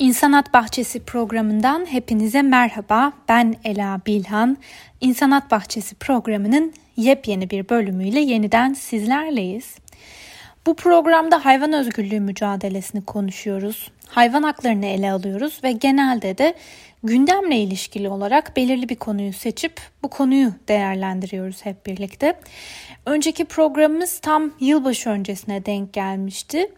İnsanat Bahçesi programından hepinize merhaba. Ben Ela Bilhan. İnsanat Bahçesi programının yepyeni bir bölümüyle yeniden sizlerleyiz. Bu programda hayvan özgürlüğü mücadelesini konuşuyoruz. Hayvan haklarını ele alıyoruz ve genelde de gündemle ilişkili olarak belirli bir konuyu seçip bu konuyu değerlendiriyoruz hep birlikte. Önceki programımız tam yılbaşı öncesine denk gelmişti.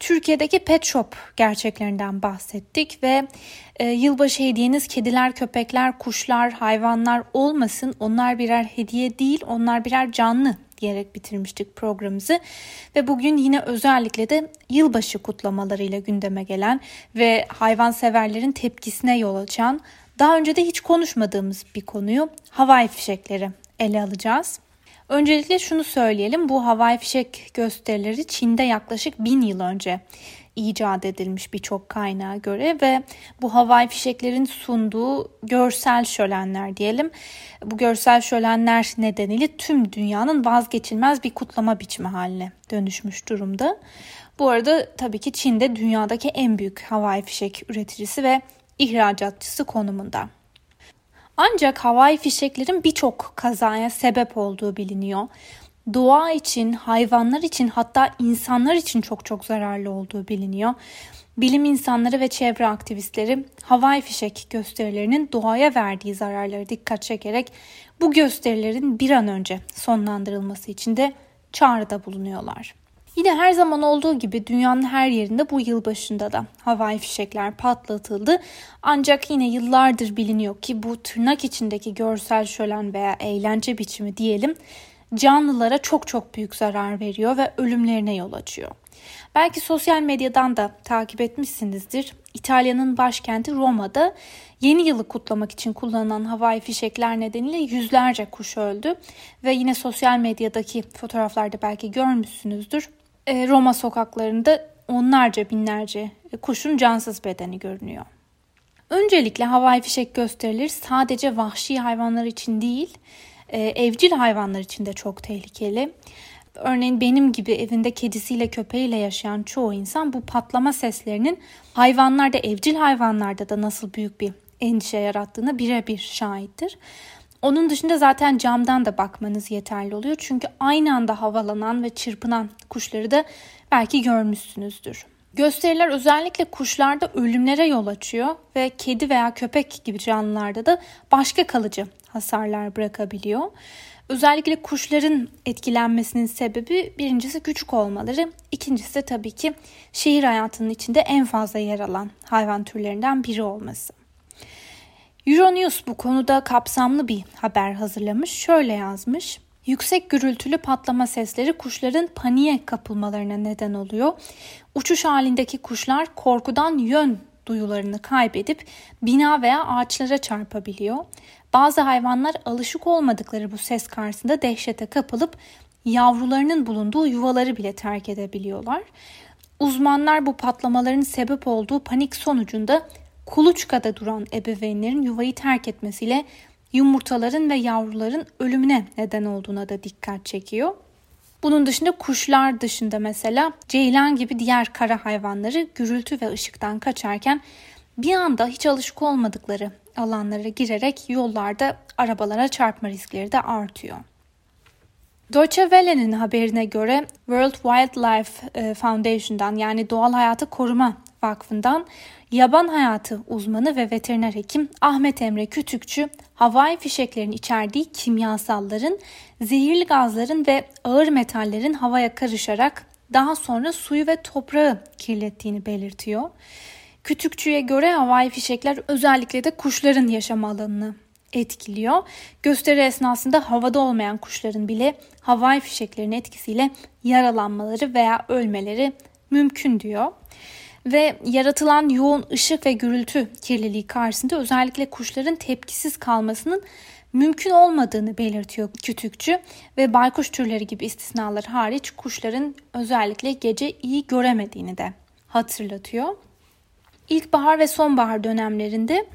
Türkiye'deki pet shop gerçeklerinden bahsettik ve e, yılbaşı hediyeniz kediler, köpekler, kuşlar, hayvanlar olmasın. Onlar birer hediye değil, onlar birer canlı diyerek bitirmiştik programımızı. Ve bugün yine özellikle de yılbaşı kutlamalarıyla gündeme gelen ve hayvan severlerin tepkisine yol açan daha önce de hiç konuşmadığımız bir konuyu havai fişekleri ele alacağız. Öncelikle şunu söyleyelim. Bu havai fişek gösterileri Çin'de yaklaşık bin yıl önce icat edilmiş birçok kaynağa göre ve bu havai fişeklerin sunduğu görsel şölenler diyelim. Bu görsel şölenler nedeniyle tüm dünyanın vazgeçilmez bir kutlama biçimi haline dönüşmüş durumda. Bu arada tabii ki Çin'de dünyadaki en büyük havai fişek üreticisi ve ihracatçısı konumunda. Ancak havai fişeklerin birçok kazaya sebep olduğu biliniyor. Doğa için, hayvanlar için hatta insanlar için çok çok zararlı olduğu biliniyor. Bilim insanları ve çevre aktivistleri havai fişek gösterilerinin doğaya verdiği zararları dikkat çekerek bu gösterilerin bir an önce sonlandırılması için de çağrıda bulunuyorlar. Yine her zaman olduğu gibi dünyanın her yerinde bu yıl başında da havai fişekler patlatıldı. Ancak yine yıllardır biliniyor ki bu tırnak içindeki görsel şölen veya eğlence biçimi diyelim canlılara çok çok büyük zarar veriyor ve ölümlerine yol açıyor. Belki sosyal medyadan da takip etmişsinizdir. İtalya'nın başkenti Roma'da yeni yılı kutlamak için kullanılan havai fişekler nedeniyle yüzlerce kuş öldü ve yine sosyal medyadaki fotoğraflarda belki görmüşsünüzdür. E, Roma sokaklarında onlarca binlerce kuşun cansız bedeni görünüyor. Öncelikle havai fişek gösterileri sadece vahşi hayvanlar için değil, e, evcil hayvanlar için de çok tehlikeli. Örneğin benim gibi evinde kedisiyle köpeğiyle yaşayan çoğu insan bu patlama seslerinin hayvanlarda, evcil hayvanlarda da nasıl büyük bir endişe yarattığını birebir şahittir. Onun dışında zaten camdan da bakmanız yeterli oluyor. Çünkü aynı anda havalanan ve çırpınan kuşları da belki görmüşsünüzdür. Gösteriler özellikle kuşlarda ölümlere yol açıyor ve kedi veya köpek gibi canlılarda da başka kalıcı hasarlar bırakabiliyor. Özellikle kuşların etkilenmesinin sebebi birincisi küçük olmaları, ikincisi de tabii ki şehir hayatının içinde en fazla yer alan hayvan türlerinden biri olması. Euronews bu konuda kapsamlı bir haber hazırlamış. Şöyle yazmış. Yüksek gürültülü patlama sesleri kuşların paniğe kapılmalarına neden oluyor. Uçuş halindeki kuşlar korkudan yön duyularını kaybedip bina veya ağaçlara çarpabiliyor. Bazı hayvanlar alışık olmadıkları bu ses karşısında dehşete kapılıp yavrularının bulunduğu yuvaları bile terk edebiliyorlar. Uzmanlar bu patlamaların sebep olduğu panik sonucunda kuluçkada duran ebeveynlerin yuvayı terk etmesiyle yumurtaların ve yavruların ölümüne neden olduğuna da dikkat çekiyor. Bunun dışında kuşlar dışında mesela ceylan gibi diğer kara hayvanları gürültü ve ışıktan kaçarken bir anda hiç alışık olmadıkları alanlara girerek yollarda arabalara çarpma riskleri de artıyor. Deutsche Welle'nin haberine göre World Wildlife e, Foundation'dan yani Doğal Hayatı Koruma Vakfı'ndan yaban hayatı uzmanı ve veteriner hekim Ahmet Emre Kütükçü, havai fişeklerin içerdiği kimyasalların, zehirli gazların ve ağır metallerin havaya karışarak daha sonra suyu ve toprağı kirlettiğini belirtiyor. Kütükçü'ye göre havai fişekler özellikle de kuşların yaşam alanını etkiliyor. Gösteri esnasında havada olmayan kuşların bile havai fişeklerin etkisiyle yaralanmaları veya ölmeleri mümkün diyor ve yaratılan yoğun ışık ve gürültü kirliliği karşısında özellikle kuşların tepkisiz kalmasının mümkün olmadığını belirtiyor kütükçü ve baykuş türleri gibi istisnalar hariç kuşların özellikle gece iyi göremediğini de hatırlatıyor. İlkbahar ve sonbahar dönemlerinde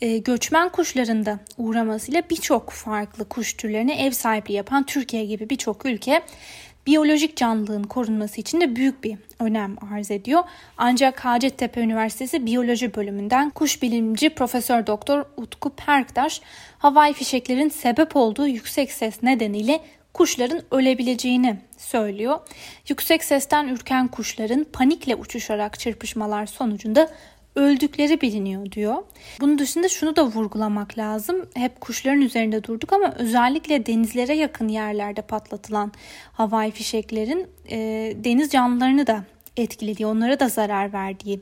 e, göçmen kuşların da uğramasıyla birçok farklı kuş türlerine ev sahipliği yapan Türkiye gibi birçok ülke biyolojik canlılığın korunması için de büyük bir önem arz ediyor. Ancak Hacettepe Üniversitesi Biyoloji Bölümünden kuş bilimci Profesör Doktor Utku Perktaş havai fişeklerin sebep olduğu yüksek ses nedeniyle kuşların ölebileceğini söylüyor. Yüksek sesten ürken kuşların panikle uçuşarak çırpışmalar sonucunda öldükleri biliniyor diyor. Bunun dışında şunu da vurgulamak lazım. Hep kuşların üzerinde durduk ama özellikle denizlere yakın yerlerde patlatılan havai fişeklerin e, deniz canlılarını da etkilediği, onlara da zarar verdiği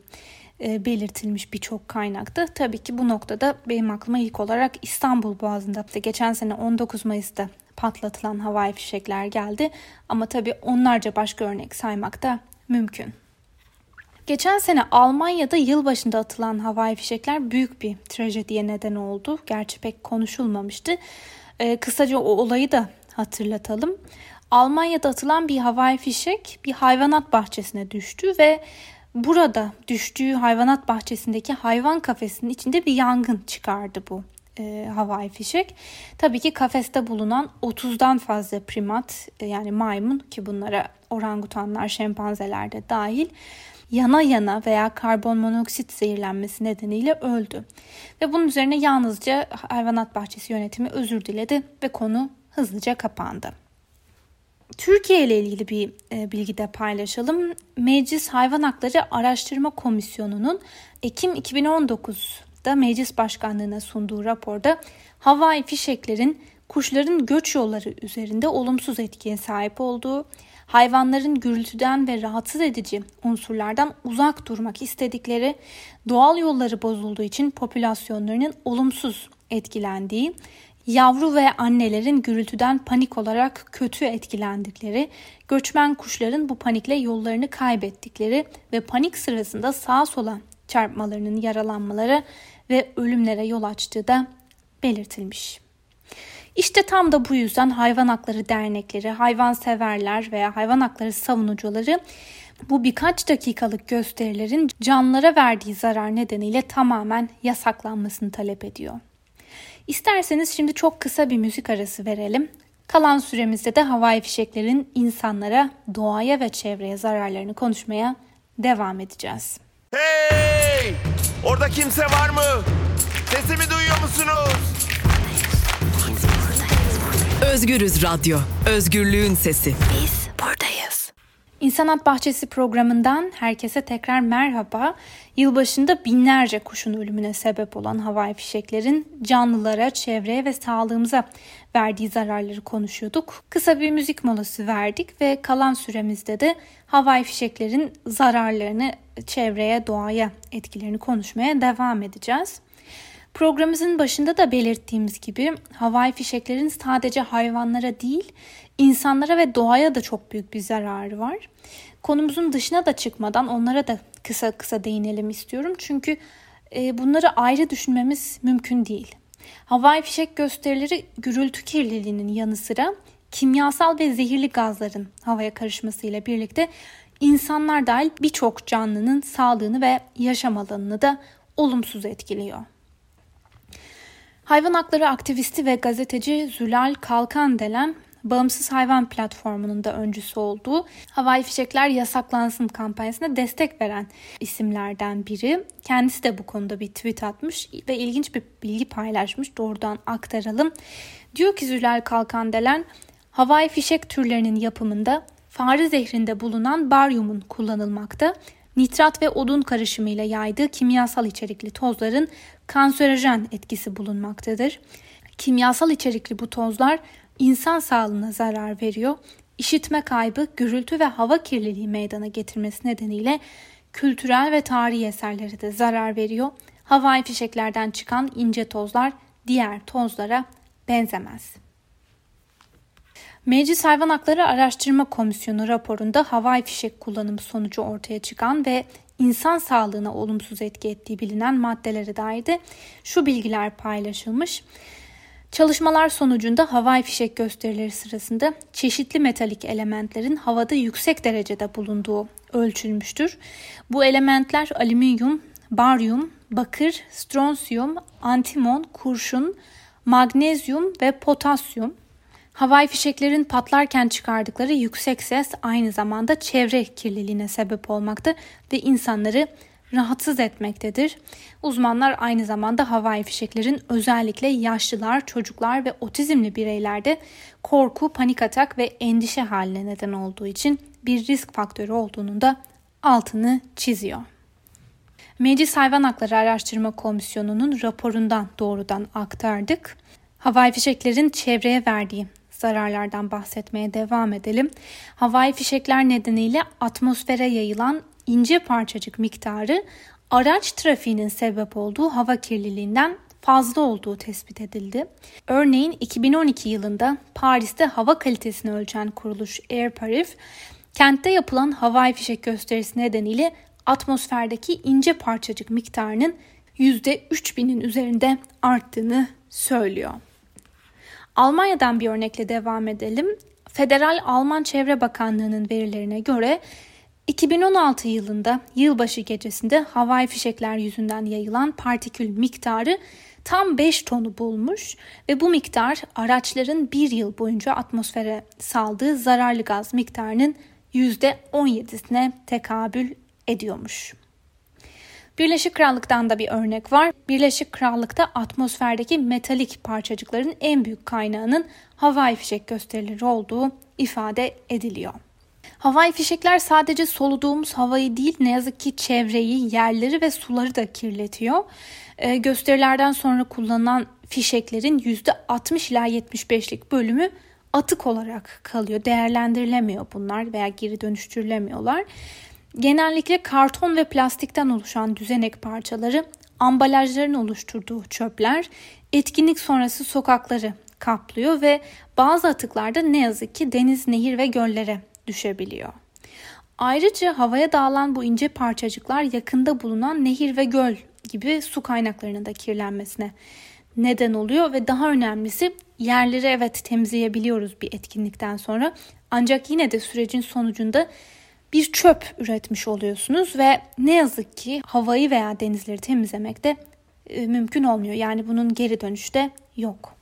e, belirtilmiş birçok kaynakta. Tabii ki bu noktada benim aklıma ilk olarak İstanbul Boğazı'nda geçen sene 19 Mayıs'ta patlatılan havai fişekler geldi. Ama tabii onlarca başka örnek saymak da mümkün. Geçen sene Almanya'da yılbaşında atılan havai fişekler büyük bir trajediye neden oldu. Gerçi pek konuşulmamıştı. Ee, kısaca o olayı da hatırlatalım. Almanya'da atılan bir havai fişek bir hayvanat bahçesine düştü ve burada düştüğü hayvanat bahçesindeki hayvan kafesinin içinde bir yangın çıkardı bu e, havai fişek. Tabii ki kafeste bulunan 30'dan fazla primat e, yani maymun ki bunlara orangutanlar, şempanzeler de dahil yana yana veya karbon monoksit zehirlenmesi nedeniyle öldü. Ve bunun üzerine yalnızca hayvanat bahçesi yönetimi özür diledi ve konu hızlıca kapandı. Türkiye ile ilgili bir e, bilgi de paylaşalım. Meclis Hayvan Hakları Araştırma Komisyonu'nun Ekim 2019'da meclis başkanlığına sunduğu raporda havai fişeklerin kuşların göç yolları üzerinde olumsuz etkiye sahip olduğu, hayvanların gürültüden ve rahatsız edici unsurlardan uzak durmak istedikleri, doğal yolları bozulduğu için popülasyonlarının olumsuz etkilendiği, yavru ve annelerin gürültüden panik olarak kötü etkilendikleri, göçmen kuşların bu panikle yollarını kaybettikleri ve panik sırasında sağa sola çarpmalarının yaralanmaları ve ölümlere yol açtığı da belirtilmiş. İşte tam da bu yüzden hayvan hakları dernekleri, hayvan severler veya hayvan hakları savunucuları bu birkaç dakikalık gösterilerin canlılara verdiği zarar nedeniyle tamamen yasaklanmasını talep ediyor. İsterseniz şimdi çok kısa bir müzik arası verelim. Kalan süremizde de havai fişeklerin insanlara, doğaya ve çevreye zararlarını konuşmaya devam edeceğiz. Hey! Orada kimse var mı? Sesimi duyuyor musunuz? Özgürüz Radyo. Özgürlüğün sesi. Biz. İnsanat Bahçesi programından herkese tekrar merhaba. Yılbaşında binlerce kuşun ölümüne sebep olan havai fişeklerin canlılara, çevreye ve sağlığımıza verdiği zararları konuşuyorduk. Kısa bir müzik molası verdik ve kalan süremizde de havai fişeklerin zararlarını çevreye, doğaya etkilerini konuşmaya devam edeceğiz. Programımızın başında da belirttiğimiz gibi havai fişeklerin sadece hayvanlara değil, insanlara ve doğaya da çok büyük bir zararı var. Konumuzun dışına da çıkmadan onlara da kısa kısa değinelim istiyorum. Çünkü e, bunları ayrı düşünmemiz mümkün değil. Havai fişek gösterileri gürültü kirliliğinin yanı sıra kimyasal ve zehirli gazların havaya karışmasıyla birlikte insanlar dahil birçok canlının sağlığını ve yaşam alanını da olumsuz etkiliyor. Hayvan hakları aktivisti ve gazeteci Zülal Kalkandelen Bağımsız Hayvan Platformu'nun da öncüsü olduğu Havai Fişekler Yasaklansın kampanyasına destek veren isimlerden biri. Kendisi de bu konuda bir tweet atmış ve ilginç bir bilgi paylaşmış. Doğrudan aktaralım. Diyor ki Zülal Kalkandelen, havai fişek türlerinin yapımında fare zehrinde bulunan baryumun kullanılmakta nitrat ve odun karışımıyla yaydığı kimyasal içerikli tozların kanserojen etkisi bulunmaktadır. Kimyasal içerikli bu tozlar insan sağlığına zarar veriyor. İşitme kaybı, gürültü ve hava kirliliği meydana getirmesi nedeniyle kültürel ve tarihi eserlere de zarar veriyor. Havai fişeklerden çıkan ince tozlar diğer tozlara benzemez. Meclis Hayvan Hakları Araştırma Komisyonu raporunda havai fişek kullanımı sonucu ortaya çıkan ve insan sağlığına olumsuz etki ettiği bilinen maddelere dair de şu bilgiler paylaşılmış. Çalışmalar sonucunda havai fişek gösterileri sırasında çeşitli metalik elementlerin havada yüksek derecede bulunduğu ölçülmüştür. Bu elementler alüminyum, baryum, bakır, stronsiyum, antimon, kurşun, magnezyum ve potasyum. Havai fişeklerin patlarken çıkardıkları yüksek ses aynı zamanda çevre kirliliğine sebep olmakta ve insanları rahatsız etmektedir. Uzmanlar aynı zamanda havai fişeklerin özellikle yaşlılar, çocuklar ve otizmli bireylerde korku, panik atak ve endişe haline neden olduğu için bir risk faktörü olduğunu da altını çiziyor. Meclis Hayvan Hakları Araştırma Komisyonu'nun raporundan doğrudan aktardık. Havai fişeklerin çevreye verdiği zararlardan bahsetmeye devam edelim. Havai fişekler nedeniyle atmosfere yayılan ince parçacık miktarı araç trafiğinin sebep olduğu hava kirliliğinden fazla olduğu tespit edildi. Örneğin 2012 yılında Paris'te hava kalitesini ölçen kuruluş Air Paris, kentte yapılan havai fişek gösterisi nedeniyle atmosferdeki ince parçacık miktarının %3000'in üzerinde arttığını söylüyor. Almanya'dan bir örnekle devam edelim. Federal Alman Çevre Bakanlığı'nın verilerine göre 2016 yılında yılbaşı gecesinde havai fişekler yüzünden yayılan partikül miktarı tam 5 tonu bulmuş ve bu miktar araçların bir yıl boyunca atmosfere saldığı zararlı gaz miktarının %17'sine tekabül ediyormuş. Birleşik Krallık'tan da bir örnek var. Birleşik Krallık'ta atmosferdeki metalik parçacıkların en büyük kaynağının havai fişek gösterileri olduğu ifade ediliyor. Havai fişekler sadece soluduğumuz havayı değil ne yazık ki çevreyi, yerleri ve suları da kirletiyor. Ee, gösterilerden sonra kullanılan fişeklerin %60 ila 75'lik bölümü atık olarak kalıyor. Değerlendirilemiyor bunlar veya geri dönüştürülemiyorlar. Genellikle karton ve plastikten oluşan düzenek parçaları ambalajların oluşturduğu çöpler etkinlik sonrası sokakları kaplıyor ve bazı atıklarda ne yazık ki deniz, nehir ve göllere düşebiliyor. Ayrıca havaya dağılan bu ince parçacıklar yakında bulunan nehir ve göl gibi su kaynaklarının da kirlenmesine neden oluyor ve daha önemlisi yerleri evet temizleyebiliyoruz bir etkinlikten sonra ancak yine de sürecin sonucunda bir çöp üretmiş oluyorsunuz ve ne yazık ki havayı veya denizleri temizlemek de e, mümkün olmuyor. Yani bunun geri dönüşü de yok.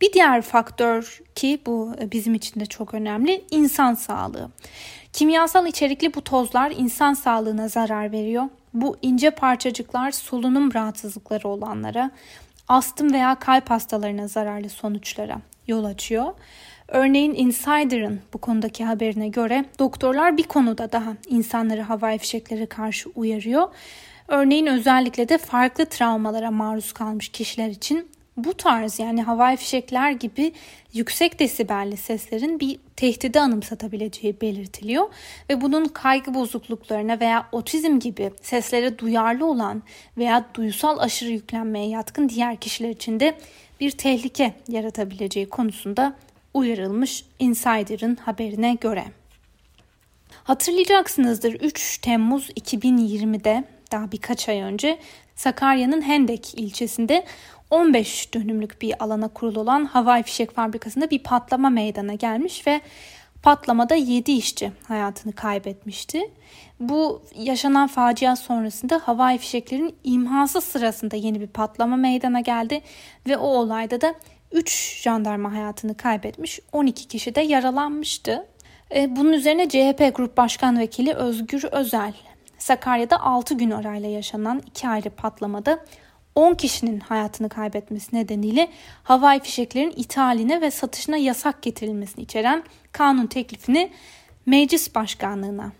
Bir diğer faktör ki bu e, bizim için de çok önemli insan sağlığı. Kimyasal içerikli bu tozlar insan sağlığına zarar veriyor. Bu ince parçacıklar solunum rahatsızlıkları olanlara, astım veya kalp hastalarına zararlı sonuçlara yol açıyor. Örneğin Insider'ın bu konudaki haberine göre doktorlar bir konuda daha insanları havai fişeklere karşı uyarıyor. Örneğin özellikle de farklı travmalara maruz kalmış kişiler için bu tarz yani havai fişekler gibi yüksek desibelli seslerin bir tehdidi anımsatabileceği belirtiliyor ve bunun kaygı bozukluklarına veya otizm gibi seslere duyarlı olan veya duysal aşırı yüklenmeye yatkın diğer kişiler için de bir tehlike yaratabileceği konusunda uyarılmış Insider'ın haberine göre. Hatırlayacaksınızdır 3 Temmuz 2020'de daha birkaç ay önce Sakarya'nın Hendek ilçesinde 15 dönümlük bir alana kurulu olan havai fişek fabrikasında bir patlama meydana gelmiş ve patlamada 7 işçi hayatını kaybetmişti. Bu yaşanan facia sonrasında havai fişeklerin imhası sırasında yeni bir patlama meydana geldi ve o olayda da 3 jandarma hayatını kaybetmiş, 12 kişi de yaralanmıştı. E, bunun üzerine CHP Grup Başkan Vekili Özgür Özel, Sakarya'da 6 gün arayla yaşanan iki ayrı patlamada 10 kişinin hayatını kaybetmesi nedeniyle havai fişeklerin ithaline ve satışına yasak getirilmesini içeren kanun teklifini meclis başkanlığına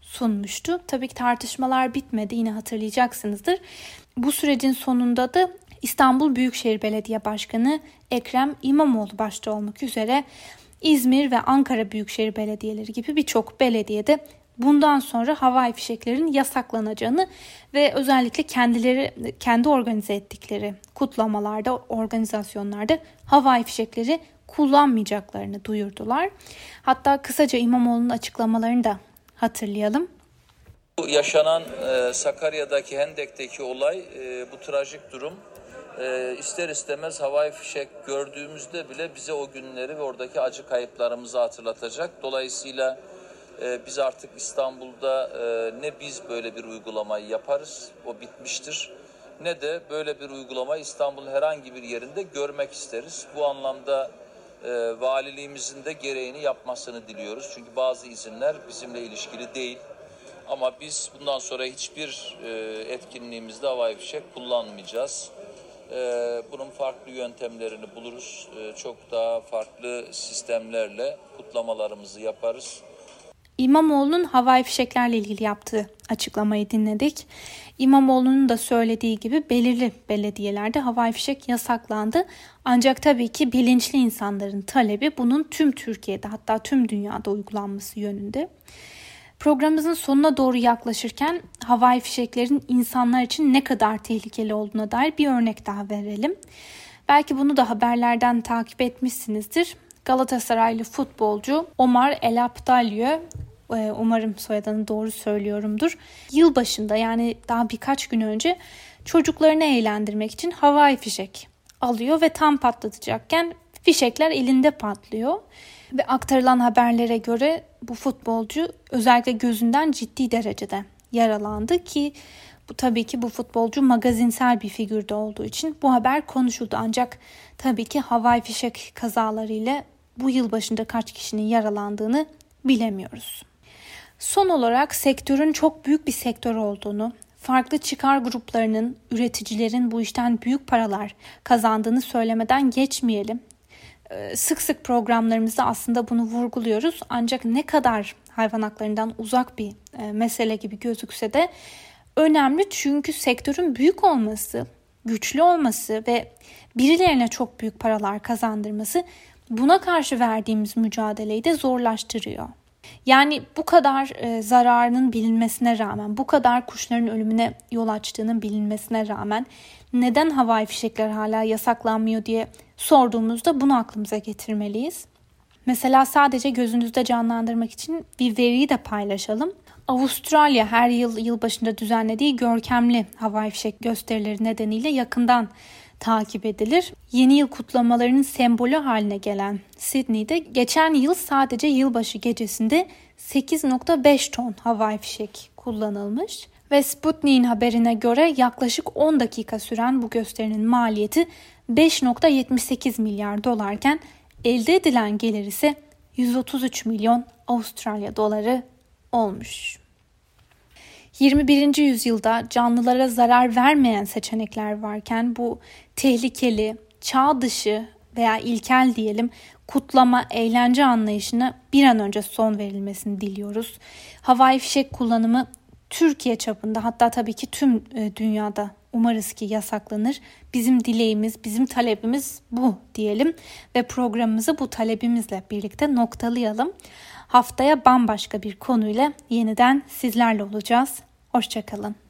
sunmuştu. Tabii ki tartışmalar bitmedi yine hatırlayacaksınızdır. Bu sürecin sonunda da İstanbul Büyükşehir Belediye Başkanı Ekrem İmamoğlu başta olmak üzere İzmir ve Ankara Büyükşehir Belediyeleri gibi birçok belediyede bundan sonra havai fişeklerin yasaklanacağını ve özellikle kendileri kendi organize ettikleri kutlamalarda, organizasyonlarda havai fişekleri kullanmayacaklarını duyurdular. Hatta kısaca İmamoğlu'nun açıklamalarını da hatırlayalım. Bu yaşanan e, Sakarya'daki Hendek'teki olay, e, bu trajik durum e, ister istemez havai fişek gördüğümüzde bile bize o günleri ve oradaki acı kayıplarımızı hatırlatacak. Dolayısıyla e, biz artık İstanbul'da e, ne biz böyle bir uygulamayı yaparız, o bitmiştir. Ne de böyle bir uygulamayı İstanbul'un herhangi bir yerinde görmek isteriz. Bu anlamda e, valiliğimizin de gereğini yapmasını diliyoruz. Çünkü bazı izinler bizimle ilişkili değil. Ama biz bundan sonra hiçbir etkinliğimizde havai fişek kullanmayacağız. E, bunun farklı yöntemlerini buluruz. E, çok daha farklı sistemlerle kutlamalarımızı yaparız. İmamoğlu'nun havai fişeklerle ilgili yaptığı açıklamayı dinledik. İmamoğlu'nun da söylediği gibi belirli belediyelerde havai fişek yasaklandı. Ancak tabii ki bilinçli insanların talebi bunun tüm Türkiye'de hatta tüm dünyada uygulanması yönünde. Programımızın sonuna doğru yaklaşırken havai fişeklerin insanlar için ne kadar tehlikeli olduğuna dair bir örnek daha verelim. Belki bunu da haberlerden takip etmişsinizdir. Galatasaraylı futbolcu Omar El Abdalio e, umarım soyadını doğru söylüyorumdur. Yılbaşında yani daha birkaç gün önce çocuklarını eğlendirmek için havai fişek alıyor ve tam patlatacakken fişekler elinde patlıyor. Ve aktarılan haberlere göre bu futbolcu özellikle gözünden ciddi derecede yaralandı ki bu tabii ki bu futbolcu magazinsel bir figürde olduğu için bu haber konuşuldu. Ancak tabii ki havai fişek kazalarıyla bu yıl başında kaç kişinin yaralandığını bilemiyoruz. Son olarak sektörün çok büyük bir sektör olduğunu, farklı çıkar gruplarının, üreticilerin bu işten büyük paralar kazandığını söylemeden geçmeyelim. Ee, sık sık programlarımızda aslında bunu vurguluyoruz. Ancak ne kadar hayvan haklarından uzak bir e, mesele gibi gözükse de önemli çünkü sektörün büyük olması, güçlü olması ve birilerine çok büyük paralar kazandırması buna karşı verdiğimiz mücadeleyi de zorlaştırıyor. Yani bu kadar e, zararının bilinmesine rağmen, bu kadar kuşların ölümüne yol açtığının bilinmesine rağmen neden havai fişekler hala yasaklanmıyor diye sorduğumuzda bunu aklımıza getirmeliyiz. Mesela sadece gözünüzde canlandırmak için bir veriyi de paylaşalım. Avustralya her yıl yılbaşında düzenlediği görkemli havai fişek gösterileri nedeniyle yakından takip edilir. Yeni yıl kutlamalarının sembolü haline gelen Sydney'de geçen yıl sadece yılbaşı gecesinde 8.5 ton havai fişek kullanılmış ve Sputnik'in haberine göre yaklaşık 10 dakika süren bu gösterinin maliyeti 5.78 milyar dolarken elde edilen gelir ise 133 milyon Avustralya doları olmuş. 21. yüzyılda canlılara zarar vermeyen seçenekler varken bu tehlikeli, çağ dışı veya ilkel diyelim kutlama, eğlence anlayışına bir an önce son verilmesini diliyoruz. Havai fişek kullanımı Türkiye çapında hatta tabii ki tüm e, dünyada umarız ki yasaklanır. Bizim dileğimiz, bizim talebimiz bu diyelim ve programımızı bu talebimizle birlikte noktalayalım. Haftaya bambaşka bir konuyla yeniden sizlerle olacağız. Hoşçakalın.